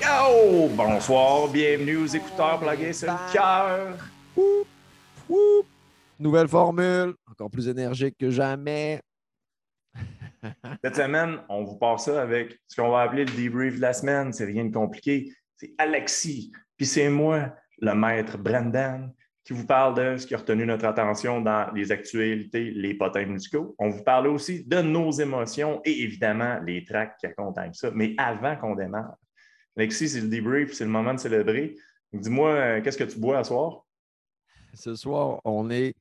Yo! Bonsoir, bienvenue aux écouteurs plugués sur le cœur. Nouvelle formule, encore plus énergique que jamais. Cette semaine, on vous passe ça avec ce qu'on va appeler le debrief de la semaine. C'est rien de compliqué. C'est Alexis, puis c'est moi, le maître Brendan, qui vous parle de ce qui a retenu notre attention dans les actualités, les potins musicaux. On vous parle aussi de nos émotions et évidemment les tracks qui accompagnent ça. Mais avant qu'on démarre, Alexis, c'est le debrief, c'est le moment de célébrer. Dis-moi, euh, qu'est-ce que tu bois à soir? Ce soir, on est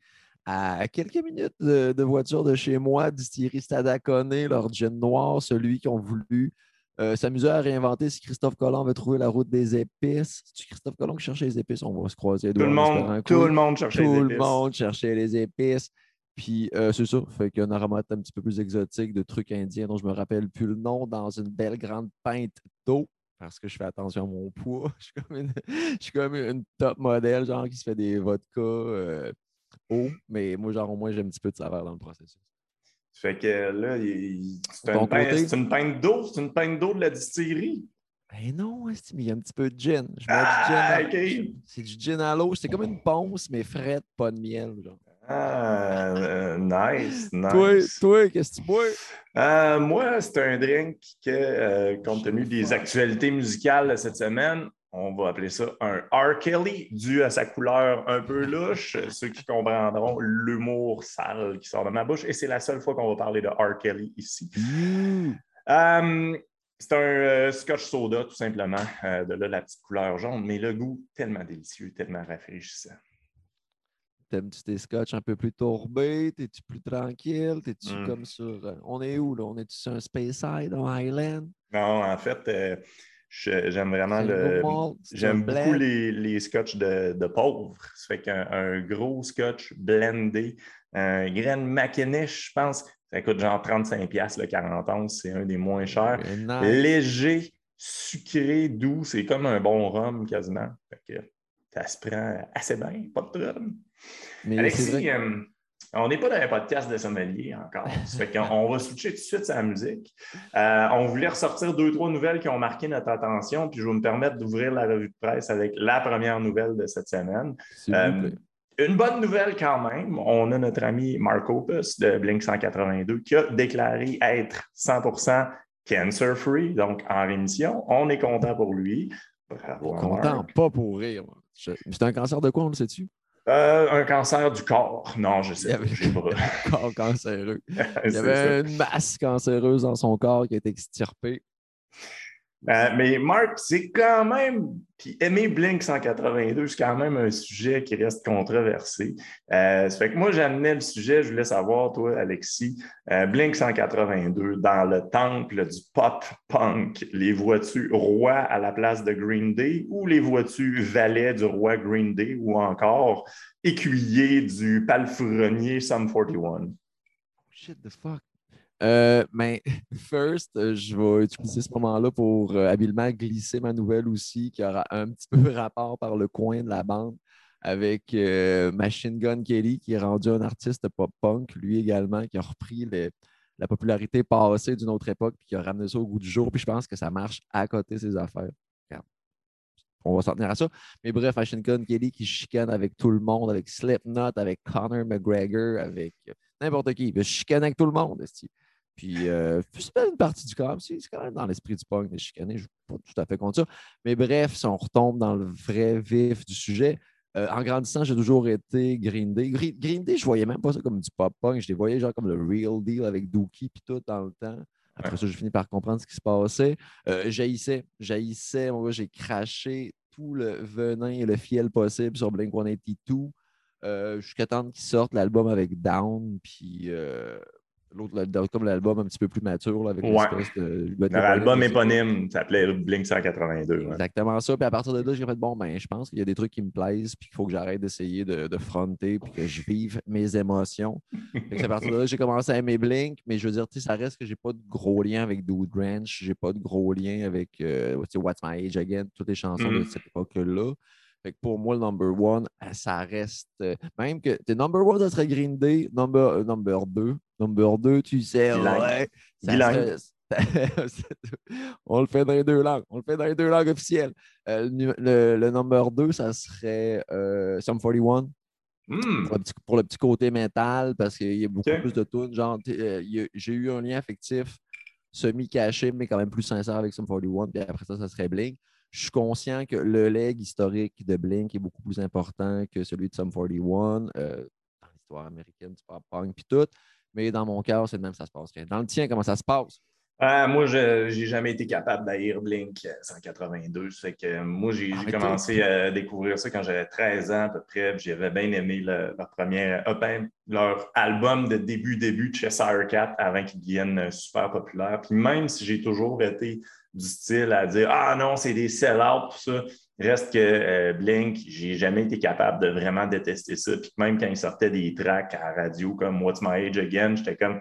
à quelques minutes de, de voiture de chez moi, distillerie Stadacone, leur gin noir, celui qui ont voulu euh, s'amuser à réinventer si Christophe Colomb veut trouver la route des épices. C'est Christophe Colomb qui cherchait les épices, on va se croiser. Tout le monde, tout le monde cherchait Tout les le épices. monde cherchait les épices. Puis euh, c'est ça, fait qu'il y a un aromate un petit peu plus exotique de trucs indiens dont je me rappelle plus le nom dans une belle grande pinte d'eau parce que je fais attention à mon poids. Je suis comme une, je suis comme une top modèle, genre qui se fait des vodkas euh, eau, mais moi, genre au moins j'ai un petit peu de saveur dans le processus. Fait que là, c'est une, côté? une pinte d'eau, c'est une pinte d'eau de la distillerie. Ben non, mais il y a un petit peu de gin. Je mets Ah, du gin. à- ok. C'est du gin à l'eau. C'est comme une ponce, mais frette, pas de miel. Genre. Ah, euh, nice, nice. Toi, toi, qu'est-ce que tu bois? Euh, moi, c'est un drink que, euh, compte tenu des actualités musicales de cette semaine, on va appeler ça un R. Kelly, dû à sa couleur un peu louche. Ceux qui comprendront l'humour sale qui sort de ma bouche. Et c'est la seule fois qu'on va parler de R. Kelly ici. Euh, c'est un euh, scotch soda, tout simplement. Euh, de là, la petite couleur jaune, mais le goût tellement délicieux, tellement rafraîchissant. T'aimes-tu tes scotch un peu plus tourbés? T'es-tu plus tranquille? T'es-tu Mm. comme sur. euh, on est où là? On est-tu sur un Space Side, un Highland? Non, en fait, euh, j'aime vraiment le. J'aime beaucoup les, les scotch de, de pauvres. Ça fait qu'un un gros scotch blendé, un grain Mackinish, je pense, ça coûte genre 35$ le 40 onces, c'est un des moins chers. Léger, sucré, doux, c'est comme un bon rhum quasiment. Fait que ça se prend assez bien, pas de trouble. Mais Alexis, que- euh, on n'est pas dans un podcast de sommelier encore. Ça fait qu'on on va switcher tout de suite sur la musique. Euh, on voulait ressortir deux, trois nouvelles qui ont marqué notre attention, puis je vais me permettre d'ouvrir la revue de presse avec la première nouvelle de cette semaine. Euh, une bonne nouvelle quand même, on a notre ami Mark Opus de Blink 182 qui a déclaré être 100% cancer-free, donc en rémission. On est content pour lui. Bravo Content, Mark. pas pour rire. C'est un cancer de quoi, on le sait-tu? Euh, un cancer du corps. Non, je sais Il y pas. pas. Corps cancéreux. Il y ça. avait une masse cancéreuse dans son corps qui a été extirpée. Euh, mais Marc, c'est quand même. Puis aimer Blink 182, c'est quand même un sujet qui reste controversé. Euh, ça fait que moi, j'amenais le sujet, je voulais savoir, toi, Alexis, euh, Blink 182, dans le temple du pop-punk, les vois-tu roi à la place de Green Day ou les vois-tu valet du roi Green Day ou encore écuyer du palefrenier Sum 41? Shit the fuck. Euh, mais first, euh, je vais utiliser ce moment-là pour euh, habilement glisser ma nouvelle aussi, qui aura un petit peu rapport par le coin de la bande avec euh, Machine Gun Kelly, qui est rendu un artiste pop-punk, lui également, qui a repris la popularité passée d'une autre époque, puis qui a ramené ça au goût du jour. Puis je pense que ça marche à côté de ses affaires. On va s'en tenir à ça. Mais bref, Machine Gun Kelly qui chicane avec tout le monde, avec Slipknot, avec Conor McGregor, avec n'importe qui. Il va chicaner avec tout le monde. Esti. Puis, euh, c'est pas une partie du corps. C'est quand même dans l'esprit du punk de chicaner. Je ne suis pas tout à fait contre ça. Mais bref, si on retombe dans le vrai vif du sujet, euh, en grandissant, j'ai toujours été Green Day. Green, Green Day, je voyais même pas ça comme du pop-punk. Je les voyais genre comme le real deal avec Dookie puis tout dans le temps. Après ça, j'ai fini par comprendre ce qui se passait. Euh, jaillissais, j'ai craché tout le venin et le fiel possible sur Blink-182 euh, jusqu'à temps qu'ils sortent l'album avec Down, puis euh, l'autre, comme l'album un petit peu plus mature, là, avec Ouais. l'espèce de. Leur album éponyme s'appelait Blink 182. ouais. Exactement ça. Puis à partir de là, j'ai fait bon, ben, je pense qu'il y a des trucs qui me plaisent, puis qu'il faut que j'arrête d'essayer de, de fronter, puis que je vive mes émotions. Fait que à partir de là, j'ai commencé à aimer Blink, mais je veux dire, tu sais, ça reste que j'ai pas de gros lien avec Dude Ranch, j'ai pas de gros lien avec euh, What's My Age Again, toutes les chansons de Mm. cette époque-là. Fait que pour moi, le number one, euh, ça reste. euh, même que t'es number one, ça serait Green Day, number, euh, number deux. Number deux, tu sais, Bilingue. ouais. ça Bilingue. serait- on le fait dans les deux langues. On le fait dans les deux langues officielles. Euh, le, le, number 2, ça serait euh, Sum 41. Hmm. Pour, le petit, côté mental, parce qu'il y a beaucoup plus de tunes. Genre, euh, j'ai eu un lien affectif semi-caché, mais quand même plus sincère avec Sum 41. Puis après ça, ça serait Blink. Je suis conscient que le leg historique de Blink est beaucoup plus important que celui de Sum 41 dans l'histoire américaine du pop punk puis tout. Mais dans mon cœur, c'est le même, ça se passe. Dans le tien, comment ça se passe? Ah, moi, je n'ai jamais été capable d'haïr Blink 182. Fait que moi, j'ai commencé à découvrir ça quand j'avais 13 ans à peu près. J'avais bien aimé leur premier leur album de début, début de Cheshire Cat avant qu'ils deviennent super populaires. Puis même si j'ai toujours été du style à dire Ah non, c'est des sell-out, tout ça. Reste que euh, Blink, j'ai jamais été capable de vraiment détester ça. Puis même quand ils sortaient des tracks à la radio comme What's My Age Again, j'étais comme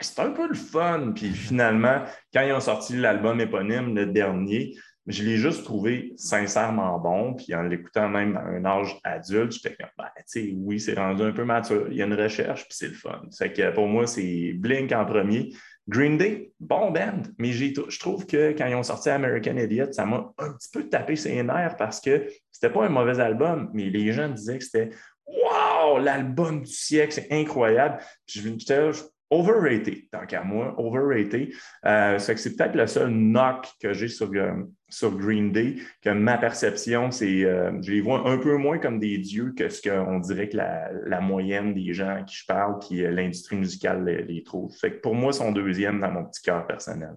c'est un peu le fun. Puis finalement, quand ils ont sorti l'album éponyme, le dernier, je l'ai juste trouvé sincèrement bon. Puis en l'écoutant même à un âge adulte, j'étais comme, ben, tu sais, oui, c'est rendu un peu mature. Il y a une recherche, puis c'est le fun. C'est que pour moi, c'est Blink en premier. Green Day, bon band, mais je trouve que quand ils ont sorti American Idiot, ça m'a un petit peu tapé ses nerfs parce que c'était pas un mauvais album, mais les gens disaient que c'était Wow, l'album du siècle, c'est incroyable. Puis je, overrated, tant qu'à moi, overrated. Euh, c'est peut-être le seul knock que j'ai sur, euh, sur Green Day, que ma perception, c'est euh, je les vois un peu moins comme des dieux que ce qu'on dirait que la, moyenne des gens à qui je parle, qui l'industrie musicale les, trouve. Fait que pour moi, sont deuxième dans mon petit cœur personnel.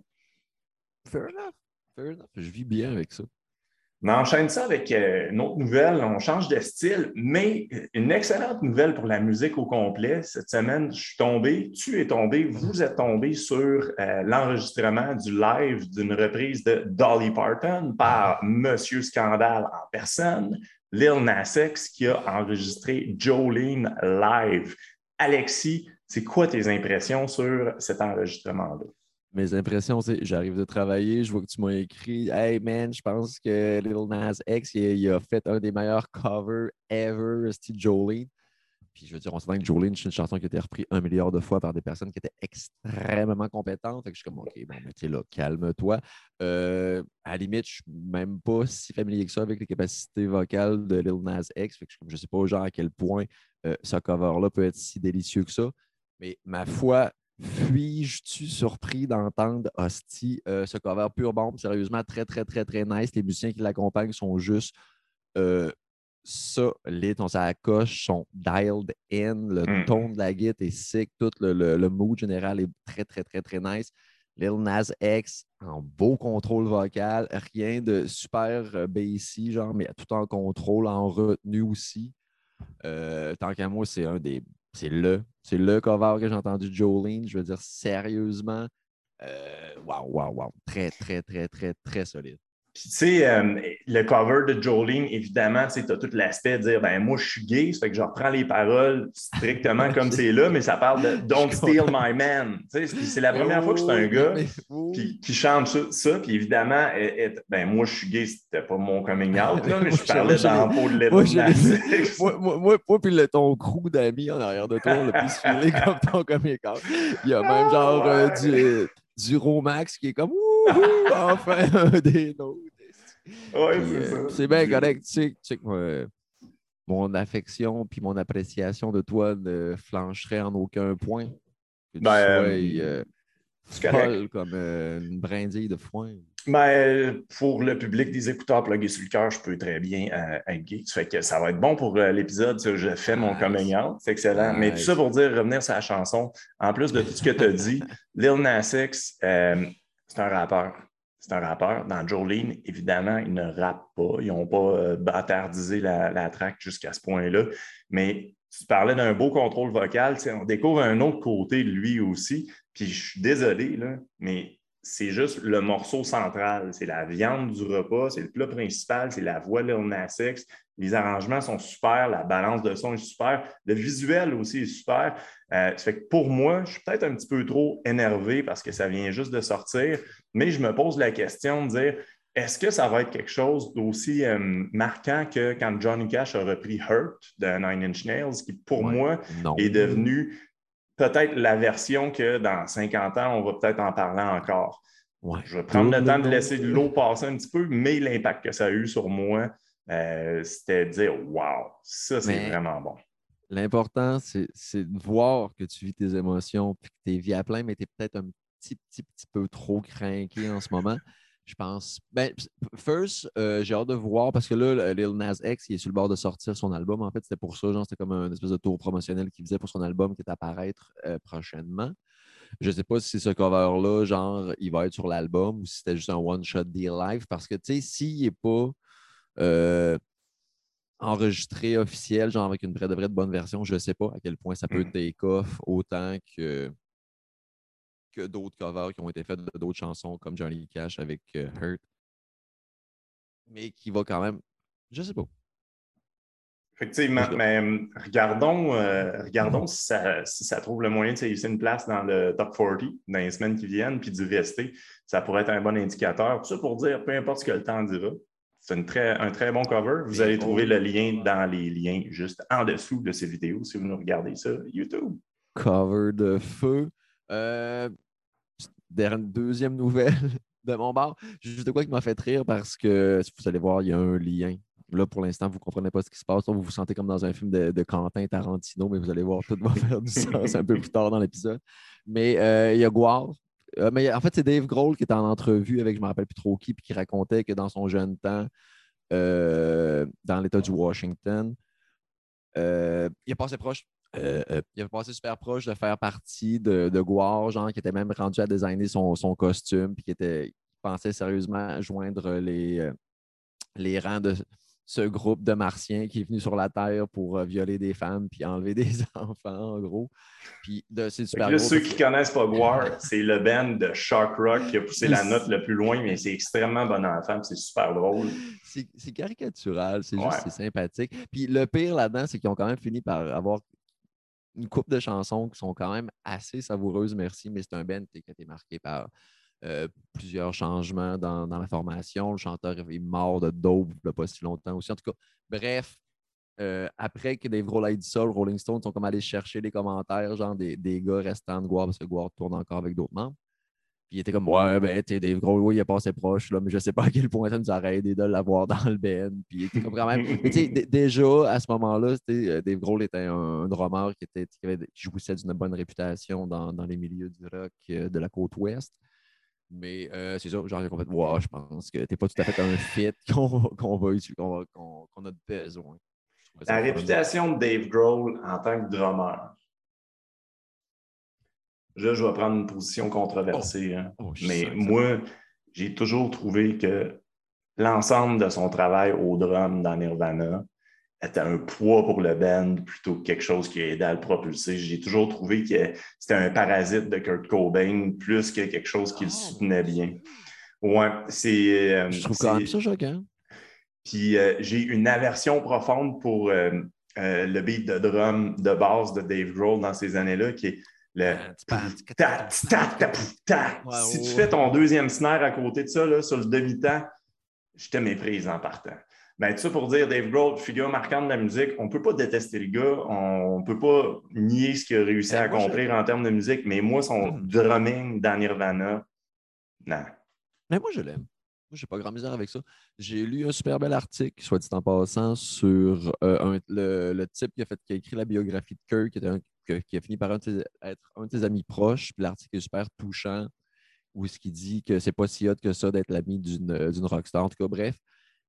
Fair enough. Fair enough. Je vis bien avec ça. On enchaîne ça avec euh, une autre nouvelle. On change de style, mais une excellente nouvelle pour la musique au complet. Cette semaine, je suis tombé, tu es tombé, vous êtes tombé sur euh, l'enregistrement du live d'une reprise de Dolly Parton par Monsieur Scandale en personne, Lil Nas X, qui a enregistré Jolene live. Alexis, c'est quoi tes impressions sur cet enregistrement-là? Mes impressions, c'est j'arrive de travailler, je vois que tu m'as écrit Hey man, je pense que Little Nas X, il, a fait un des meilleurs covers ever, Steve Jolene. Puis je veux dire, on se que Jolene, c'est une chanson qui a été reprise un milliard de fois par des personnes qui étaient extrêmement compétentes. Fait que je suis comme, OK, bon, mais tu là, calme-toi. Euh, à la limite, je suis même pas si familier que ça avec les capacités vocales de Lil Nas X. Fait que je ne sais pas, genre, à quel point euh, ce cover-là peut être si délicieux que ça. Mais ma foi, suis-je surpris d'entendre Hostie, euh, ce cover pure bombe, sérieusement très, très, très, très nice. Les musiciens qui l'accompagnent sont juste euh, ça, lit, on coche, sont dialed in, le mm. ton de la guitare est sick, tout le, le, mood général est très, très, très, très nice. Lil Nas X en beau contrôle vocal, rien de super euh, bassy, genre, mais tout en contrôle, en retenue aussi. tant qu'à moi, c'est un des c'est le, c'est le cover que j'ai entendu de Jolene. Je veux dire, sérieusement, waouh, waouh, waouh. Très, très, très, très, très solide. Puis, tu sais, euh, le cover de Jolene, évidemment, tu as tout l'aspect de dire, ben moi, je suis gay, ça fait que je reprends les paroles strictement comme c'est là, mais ça parle de Don't steal my man. Tu sais, c'est la première fois que c'est un gars qui, chante ça, puis évidemment, ben moi, je suis gay, c'était pas mon coming out, là, mais je parlais dans le pot de l'état. Moi, moi, moi, moi, puis le, ton crew d'amis en arrière de toi, le plus filé comme ton coming out. Il y a même genre euh, du, du Romax qui est comme enfin un des nôtres. Euh, c'est bien correct. Tu sais, que mon affection puis mon appréciation de toi ne flancherait en aucun point. Que tu ben, sois euh, comme euh, une brindille de foin. Ben, pour le public des écouteurs plugués sur le cœur, je peux très bien être gay. Ça fait que ça va être bon pour l'épisode. Je fais mon coming out. C'est excellent. Mais tout ça pour dire, revenir sur la chanson, en plus de tout ce que tu as dit, Lil Nas X, c'est un rappeur. C'est un rappeur. Dans Jolene, évidemment, il ne rappe pas. Ils n'ont pas euh, bâtardisé la, la jusqu'à ce point-là. Mais tu parlais d'un beau contrôle vocal. On découvre un autre côté de lui aussi. Puis je suis désolé, là, mais c'est juste le morceau central. C'est la viande du repas, c'est le plat principal, c'est la voix de Nas Les arrangements sont super, la balance de son est super, le visuel aussi est super. Euh, ça fait que pour moi, je suis peut-être un petit peu trop énervé parce que ça vient juste de sortir, mais je me pose la question de dire est-ce que ça va être quelque chose d'aussi euh, marquant que quand Johnny Cash a repris Hurt de Nine Inch Nails, qui pour moi est devenu peut-être la version que dans 50 ans, on va peut-être en parler encore. Je vais prendre le temps de laisser l'eau passer un petit peu, mais l'impact que ça a eu sur moi, euh, c'était de dire Wow, ça c'est vraiment bon. L'important, c'est de voir que tu vis tes émotions et que tu es vie à plein, mais tu es peut-être un petit, petit, petit peu trop craqué en ce moment. Je pense. Ben, first, euh, j'ai hâte de voir parce que là, Lil Nas X, il est sur le bord de sortir son album. En fait, c'était pour ça. Genre, c'était comme un espèce de tour promotionnel qu'il faisait pour son album qui est à paraître euh, prochainement. Je ne sais pas si ce cover-là, genre, il va être sur l'album ou si c'était juste un one-shot deal live. Parce que, tu sais, s'il n'est pas euh, enregistré officiel, genre avec une vraie de vraie de bonne version, je ne sais pas à quel point ça peut mm. take off autant que que d'autres covers qui ont été faits d'autres chansons comme Johnny Cash avec euh, Hurt. Mais qui va quand même. Je sais pas. Effectivement, mais hum, regardons, euh, regardons si, ça, trouve le moyen de laisser une place dans le top 40 dans les semaines qui viennent, puis d'y rester. Ça pourrait être un bon indicateur. Tout ça pour dire, peu importe ce que le temps dira, c'est un très bon cover. Vous allez trouver le lien dans les liens juste en dessous de ces vidéos si vous nous regardez ça YouTube. Cover de feu. Euh, deuxième nouvelle de mon bar. Juste de quoi qui m'a fait rire parce que si vous allez voir, il y a un lien. Là, pour l'instant, vous ne comprenez pas ce qui se passe. vous vous sentez comme dans un film de, Quentin Tarantino, mais vous allez voir, tout va faire du sens un peu plus tard dans l'épisode. Mais euh, il y a Guar. Euh, mais en fait, c'est Dave Grohl qui était en entrevue avec je ne me rappelle plus trop qui, puis qui racontait que dans son jeune temps, euh, dans l'État du Washington, il a passé proche euh, euh, il avait passé super proche de faire partie de, de genre, qui était même rendu à designer son, costume, puis qui était, pensait sérieusement joindre les, euh, les rangs de ce groupe de martiens qui est venu sur la Terre pour violer des femmes puis enlever des enfants, en gros. Puis c'est super Ceux qui connaissent pas Gwar, c'est le band de Shock Rock qui a poussé la note le plus loin, mais c'est extrêmement bon enfant, c'est super drôle. C'est caricatural, c'est juste sympathique. Puis le pire là-dedans, c'est qu'ils ont quand même fini par avoir une coupe de chansons qui sont quand même assez savoureuses, merci, mais c'est un band qui a été marqué par euh, plusieurs changements dans, la formation. Le chanteur est mort de dope il pas si longtemps aussi. En tout cas, bref, euh, après que Dave Grohl ait dit ça, Rolling Stones sont comme allés chercher les commentaires, genre des, des gars restants de Guard, parce que Guard tourne encore avec d'autres membres. Puis il était comme, ouais, ben, tu Dave Grohl, oui, il est passé proche, là, mais je sais pas à quel point ça nous aurait aidé de l'avoir dans le band. Puis il était comme quand même. mais tu sais, déjà, à ce moment-là, euh, Dave Grohl était un, drummer qui, était, qui, avait, jouissait d'une bonne réputation dans, dans, les milieux du rock euh, de la côte ouest. Mais euh, c'est ça, genre, qu'on fait, wow, je pense que t'es pas tout à fait un fit qu'on va, qu'on a besoin. La réputation de Dave Grohl en tant que drummer, Là, je vais prendre une position controversée. Hein. Oh, mais moi, j'ai toujours trouvé que l'ensemble de son travail au drum dans Nirvana était un poids pour le band plutôt que quelque chose qui a aidé à le propulser. J'ai toujours trouvé que c'était un parasite de Kurt Cobain plus que quelque chose qui le ah, soutenait bien. Ouais, c'est. Euh, je trouve quand même ça choquant. Puis euh, j'ai une aversion profonde pour euh, le beat de drum de base de Dave Grohl dans ces années-là, qui est le si tu fais ton deuxième snare à côté de ça, là, sur le demi-temps, je te méprise en partant. Ben, tout ça pour dire, Dave Grohl, figure marquante de la musique, on ne peut pas détester le gars, on ne peut pas nier ce qu'il a réussi à accomplir en termes de musique, mais moi, son drumming dans Nirvana, non. Mais moi, je l'aime. Moi, j'ai pas grand misère avec ça. J'ai lu un super bel article, soit dit en passant, sur euh, le, type qui a, fait, qui a écrit la biographie de Kirk, qui était un qui a fini par être un de tes amis proches. Puis l'article est super touchant, où ce qui dit que c'est pas si hot que ça d'être l'ami d'une rockstar. En tout cas, bref.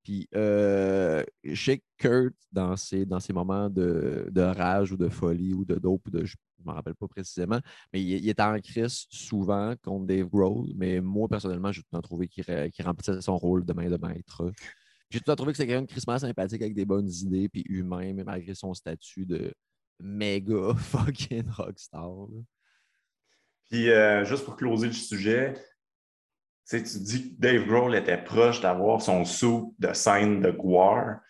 Puis euh, chez Kurt, dans ses, dans ces moments de, rage ou de folie ou de dope, de, je ne me rappelle pas précisément, mais il, est en crise souvent contre Dave Grohl. Mais moi, personnellement, j'ai tout temps trouvé qu'il remplissait son rôle de main de maître. J'ai tout temps trouvé que c'est quelqu'un de crissement sympathique avec des bonnes idées, puis humain, mais malgré son statut de, méga fucking rockstar. Puis, euh, juste pour closer le sujet, tu dis que Dave Grohl était proche d'avoir son sou de scène de Guar.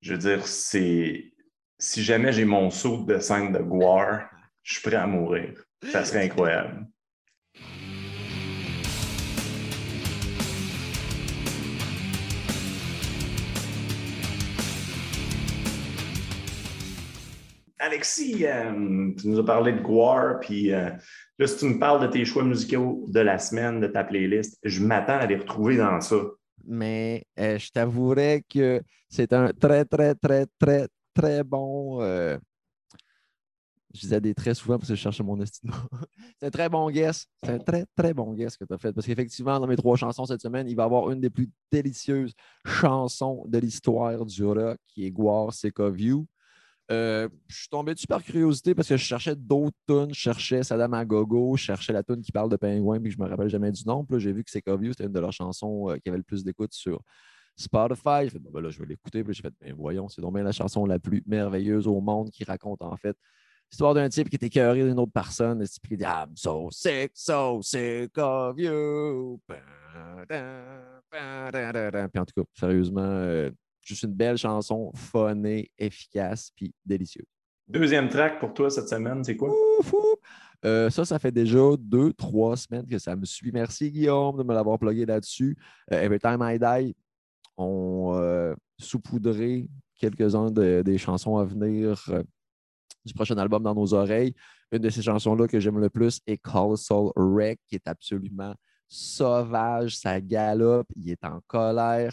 Je veux dire, c'est si jamais j'ai mon saut de scène de Guar, je suis prêt à mourir. Ça serait incroyable. Alexis, euh, tu nous as parlé de Guar, puis euh, là, si tu me parles de tes choix musicaux de la semaine, de ta playlist, je m'attends à les retrouver dans ça. Mais je t'avouerais que c'est un très, très, très, très, très bon je disais des très souvent parce que je cherchais mon estime. c'est un très bon guess. C'est un très, très bon guess que tu as fait. Parce qu'effectivement, dans mes trois chansons cette semaine, il va y avoir une des plus délicieuses chansons de l'histoire du rock, qui est Guar Seka View. Euh, je suis tombé dessus par curiosité parce que je cherchais d'autres tunes. Je cherchais Sadam Agogo, je cherchais la tune qui parle de pingouin, puis je me rappelle jamais du nom. Puis j'ai vu que Seka View, c'était une de leurs chansons euh, qui avait le plus d'écoute sur Spotify. J'ai fait, ben là, je vais l'écouter. Puis j'ai fait, ben voyons, c'est donc bien la chanson la plus merveilleuse au monde qui raconte en fait Histoire d'un type qui était cœuré d'une autre personne, et qui dit I'm so sick, so sick of you. Puis en tout cas, sérieusement, euh, juste une belle chanson, funnée, efficace, puis délicieuse. Deuxième track pour toi cette semaine, c'est quoi? Euh, ça, ça fait déjà deux, trois semaines que ça me suit. Merci Guillaume de me l'avoir plugué là-dessus. Euh, Every Time I Die, on saupoudré quelques-uns des chansons à venir du prochain album dans nos oreilles. Une de ces chansons-là que j'aime le plus est Colossal Wreck, qui est absolument sauvage, ça galope, il est en colère.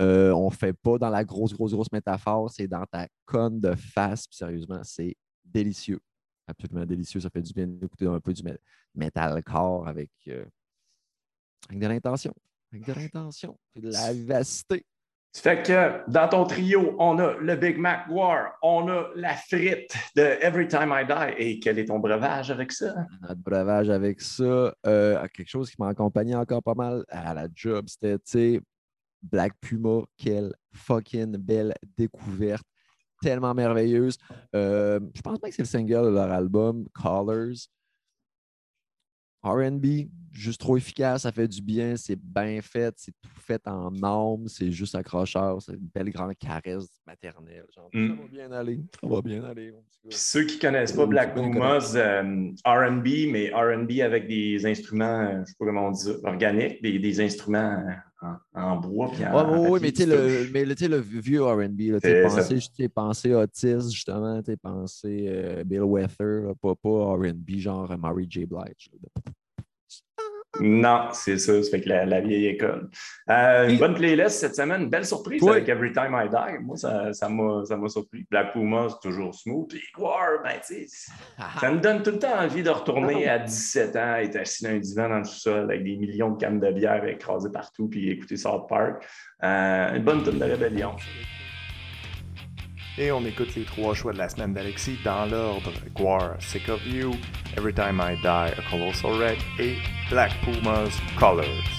Euh, on ne fait pas dans la grosse, grosse, grosse métaphore, c'est dans ta conne de face. sérieusement, c'est délicieux. Absolument délicieux. Ça fait du bien d'écouter un peu du metalcore avec, euh, avec de l'intention. Avec de l'intention de la vivacité. Fait que dans ton trio, on a le Big Mac War, on a la frite de Every Time I Die. Et quel est ton breuvage avec ça? Notre breuvage avec ça, euh, quelque chose qui m'a accompagné encore pas mal à la job, c'était, Black Puma, quelle fucking belle découverte, tellement merveilleuse. Euh, je pense pas que c'est le single de leur album, Colors. RB, juste trop efficace, ça fait du bien, c'est bien fait, c'est tout fait en âme, c'est juste accrocheur, c'est une belle grande caresse maternelle. Genre, Ça mm. va bien aller, ça va bien aller. Puis ceux qui ne connaissent pas Black Pumas, euh, RB, mais RB avec des instruments, je ne sais pas comment on dit organiques, des, des instruments en, bois. Puis oui, mais tu sais, le, mais, le vieux RB, tu pensé, pensé Otis, justement, tu pensé euh, Bill Weather, pas, pas RB genre Mary J. Blige. Non, c'est ça. Ça fait que la, vieille école. Euh, une bonne playlist cette semaine. Une belle surprise avec Every Time I Die. Moi, ça, ça m'a surpris. Black Puma, c'est toujours smooth. Puis War, ben, sais, ça me donne tout le temps envie de retourner à 17 ans, être assis dans un divan dans le sous-sol avec des millions de cannes de bière écrasées partout, puis écouter South Park. Euh, une bonne tonne de rébellion. Et on écoute les trois choix de la semaine d'Alexis dans l'ordre Guar, Sick of You, Every Time I Die, A Colossal Wreck et Black Puma's Colors.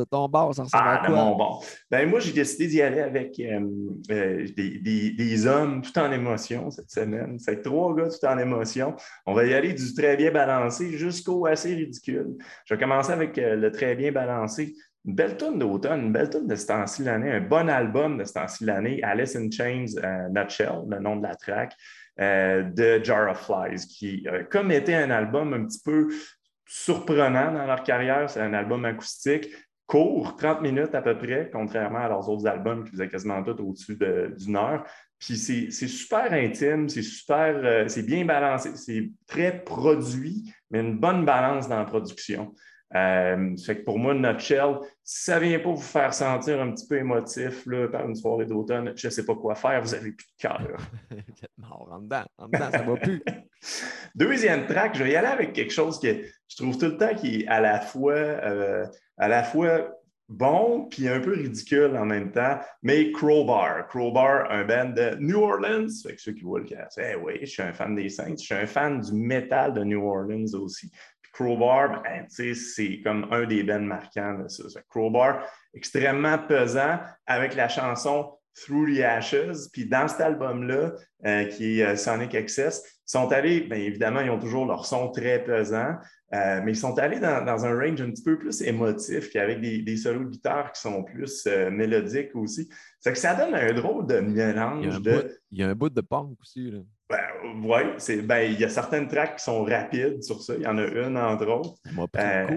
De ton bord, ça ressemble ah, à quoi? de mon bord. Ben, moi, j'ai décidé d'y aller avec euh, euh, des, des, des, hommes tout en émotion cette semaine. C'est trois gars tout en émotion. On va y aller du très bien balancé jusqu'au assez ridicule. Je vais commencer avec euh, le très bien balancé. Une belle tonne d'automne, une belle tonne de ce temps-ci l'année, un bon album de ce temps-ci l'année, Alice in Chains Nutshell, le nom de la track, de Jar of Flies, qui, comme était un album un petit peu surprenant dans leur carrière. C'est un album acoustique court, 30 minutes à peu près, contrairement à leurs autres albums qui faisaient quasiment tout au-dessus d'une heure. Puis c'est super intime, c'est super, euh, c'est bien balancé, c'est très produit, mais une bonne balance dans la production. Euh, fait que pour moi, Nutshell, si ça ne vient pas vous faire sentir un petit peu émotif là, par une soirée d'automne, je ne sais pas quoi faire, vous n'avez plus de cœur. mort en dedans, en dedans, ça ne va plus. Deuxième track, je vais y aller avec quelque chose que je trouve tout le temps qui est à la fois, euh, à la fois bon puis un peu ridicule en même temps, mais Crowbar. Crowbar, un band de New Orleans. Fait que ceux qui voient le cas, eh oui, je suis un fan des Saints, je suis un fan du métal de New Orleans aussi. Crowbar, ben, c'est comme un des bands marquants de ça. Crowbar, extrêmement pesant avec la chanson Through the Ashes. Puis dans cet album-là, euh, qui est euh, Sonic Excess, ils sont allés, bien évidemment, ils ont toujours leur son très pesant, euh, mais ils sont allés dans, un range un petit peu plus émotif, puis avec des, des solos de guitare qui sont plus mélodiques aussi. que ça donne un drôle de mélange. Il y a un, de... bout, il y a un bout de punk aussi. Là. Ben, oui, ben, il y a certaines tracks qui sont rapides sur ça. Il y en a une, entre autres. Euh,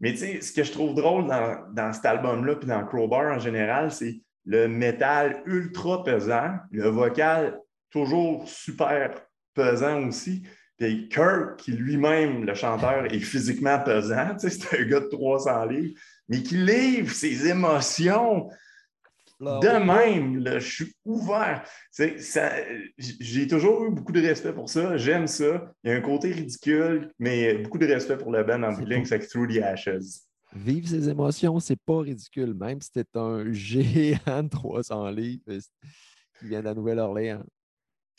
mais tu sais, ce que je trouve drôle dans, dans cet album-là, puis dans Crowbar en général, c'est le métal ultra pesant, le vocal toujours super pesant aussi. Puis Kirk, qui lui-même, le chanteur, est physiquement pesant, c'est un gars de 300 livres, mais qui livre ses émotions de même, je suis ouvert. J'ai toujours eu beaucoup de respect pour ça. J'aime ça. Il y a un côté ridicule, mais beaucoup de respect pour le band en bilingue, c'est Through the Ashes. Vivre ses émotions, c'est pas ridicule, même si c'était un géant de 300 livres qui vient de la Nouvelle-Orléans.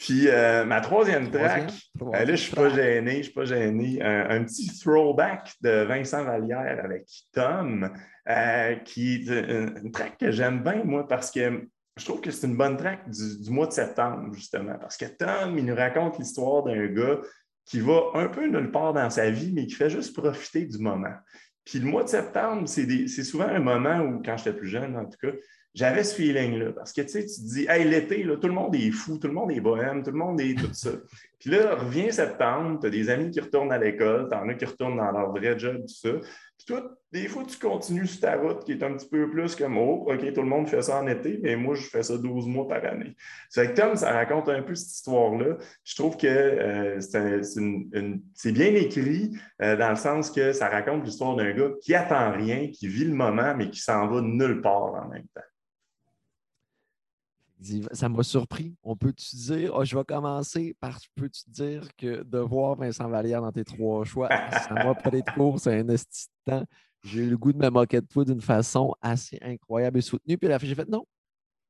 Puis euh, ma troisième track, euh, là, je ne suis pas gêné, je suis pas gêné. Un, petit throwback de Vincent Vallière avec Tom, euh, qui est une, track que j'aime bien, moi, parce que je trouve que c'est une bonne track du, mois de septembre, justement. Parce que Tom, il nous raconte l'histoire d'un gars qui va un peu nulle part dans sa vie, mais qui fait juste profiter du moment. Puis le mois de septembre, c'est souvent un moment où, quand j'étais plus jeune, en tout cas, j'avais ce feeling-là. Parce que tu sais, tu te dis, hey, l'été, tout le monde est fou, tout le monde est bohème, tout le monde est tout ça. Puis là, revient septembre, tu as des amis qui retournent à l'école, tu en as qui retournent dans leur vrai job, tout ça. Puis toi, des fois, tu continues sur ta route qui est un petit peu plus comme, oh, OK, tout le monde fait ça en été, mais moi, je fais ça 12 mois par année. C'est que Tom, ça raconte un peu cette histoire-là. Je trouve que euh, c'est bien écrit euh, dans le sens que ça raconte l'histoire d'un gars qui attend rien, qui vit le moment, mais qui s'en va nulle part en même temps ça m'a surpris. On peut-tu dire, oh, je vais commencer par, peux-tu dire que de voir Vincent Vallière dans tes trois choix, ça m'a pris de court, c'est un esti temps. J'ai eu le goût de me moquer de toi d'une façon assez incroyable et soutenue. Puis j'ai fait non,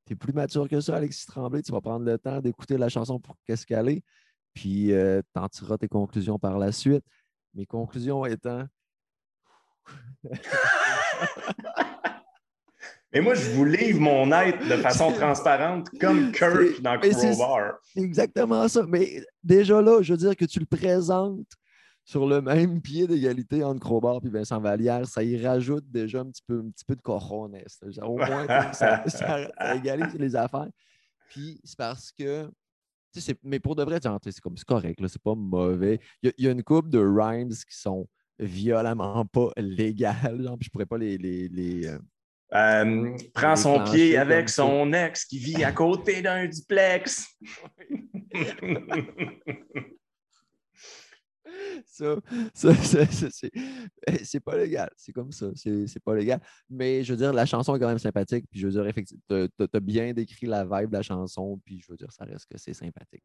tu es plus mature que ça, Alexis Tremblay. Tu vas prendre le temps d'écouter la chanson pour qu'est-ce qu'elle est. Puis euh, tu en tireras tes conclusions par la suite. Mes conclusions étant. Mais moi, je vous livre mon être de façon transparente, comme Kirk dans Crowbar. Exactement ça. Mais déjà là, je veux dire que tu le présentes sur le même pied d'égalité entre Crowbar et Vincent Vallière, ça y rajoute déjà un petit peu, un petit peu de cojones. Au moins, ça, égalise les affaires. Puis c'est parce que mais pour de vrai, c'est comme c'est correct, c'est pas mauvais. Il y, a une couple de rhymes qui sont violemment pas légales. Genre, je pourrais pas les, les, euh, euh, prend son pied avec son ex qui vit à côté d'un duplex. ça, ça, eh, c'est pas légal. C'est comme ça. C'est pas légal. Mais je veux dire, la chanson est quand même sympathique. Puis je veux dire, effectivement, tu as bien décrit la vibe de la chanson. Puis je veux dire, ça reste que c'est sympathique.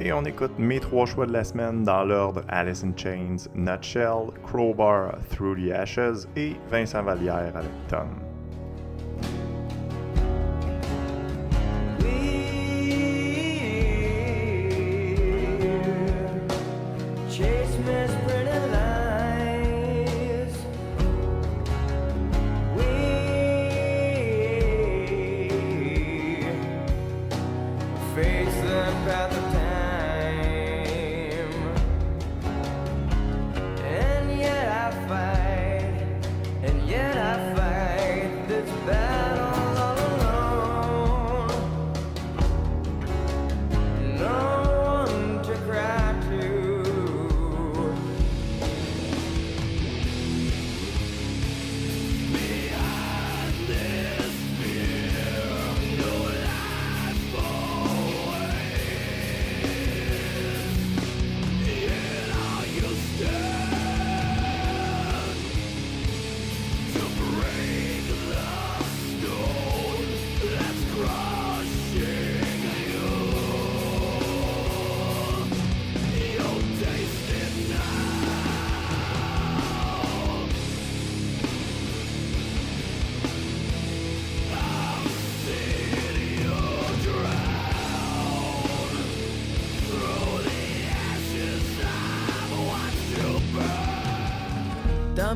Et on écoute mes trois choix de la semaine dans l'ordre Alice in Chains, Nutshell, Crowbar, Through the Ashes et Vincent Vallière avec Tom.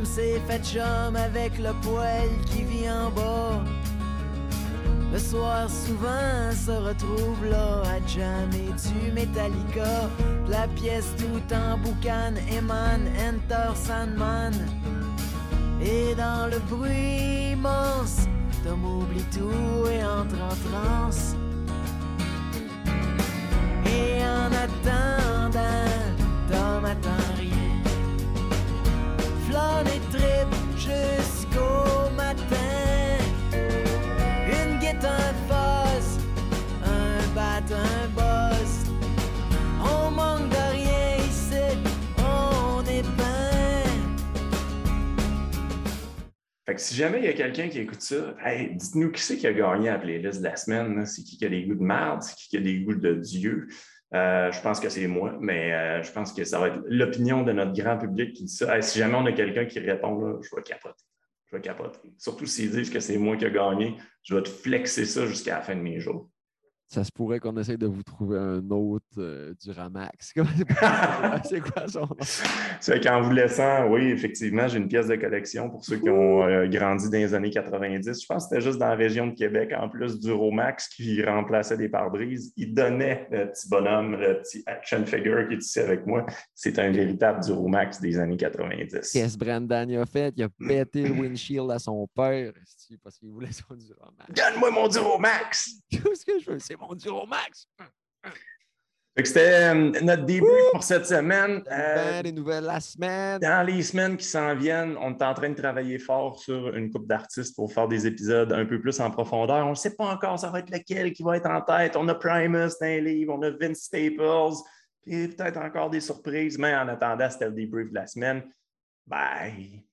Tom s'est fait chum avec le poêle qui vit en bas. Le soir, souvent, se retrouve là à jammer du Metallica. La pièce tout en boucan émane Enter Sandman. Et dans le bruit immense, Tom oublie tout et entre en transe. Et en attendant, Si jamais il y a quelqu'un qui écoute ça, dites-nous qui c'est qui a gagné la playlist de la semaine. C'est qui qui a des goûts de merde? C'est qui qui a des goûts de Dieu? Euh, je pense que c'est moi, mais euh, je pense que ça va être l'opinion de notre grand public qui dit ça. Si jamais on a quelqu'un qui répond, là, je vais capoter. Je vais capoter. Surtout s'ils disent que c'est moi qui ai gagné, je vais te flexer ça jusqu'à la fin de mes jours. Ça se pourrait qu'on essaye de vous trouver un autre euh, du Ramax. C'est quoi son nom? C'est qu'en vous laissant, oui, effectivement, j'ai une pièce de collection pour ceux qui ont euh, grandi dans les années 90. Je pense que c'était juste dans la région de Québec, en plus du Romax qui remplaçait des pare-brises. Il donnait le petit bonhomme, le petit action figure qui est ici avec moi. C'est un véritable du Romax des années 90. Qu'est-ce que Brandon a fait? Il a pété le windshield à son père parce qu'il voulait son Duramax. Donne-moi mon Duromax! Tout ce que je veux, mon Duramax! Fait que C'était euh, notre début pour cette semaine. Euh, des nouvelles la semaine. Dans les semaines qui s'en viennent, on est en train de travailler fort sur une coupe d'artistes pour faire des épisodes un peu plus en profondeur. On ne sait pas encore ça va être lequel qui va être en tête. On a Primus dans les livres, on a Vince Staples, puis peut-être encore des surprises, mais en attendant, c'était le débrief de la semaine. Bye!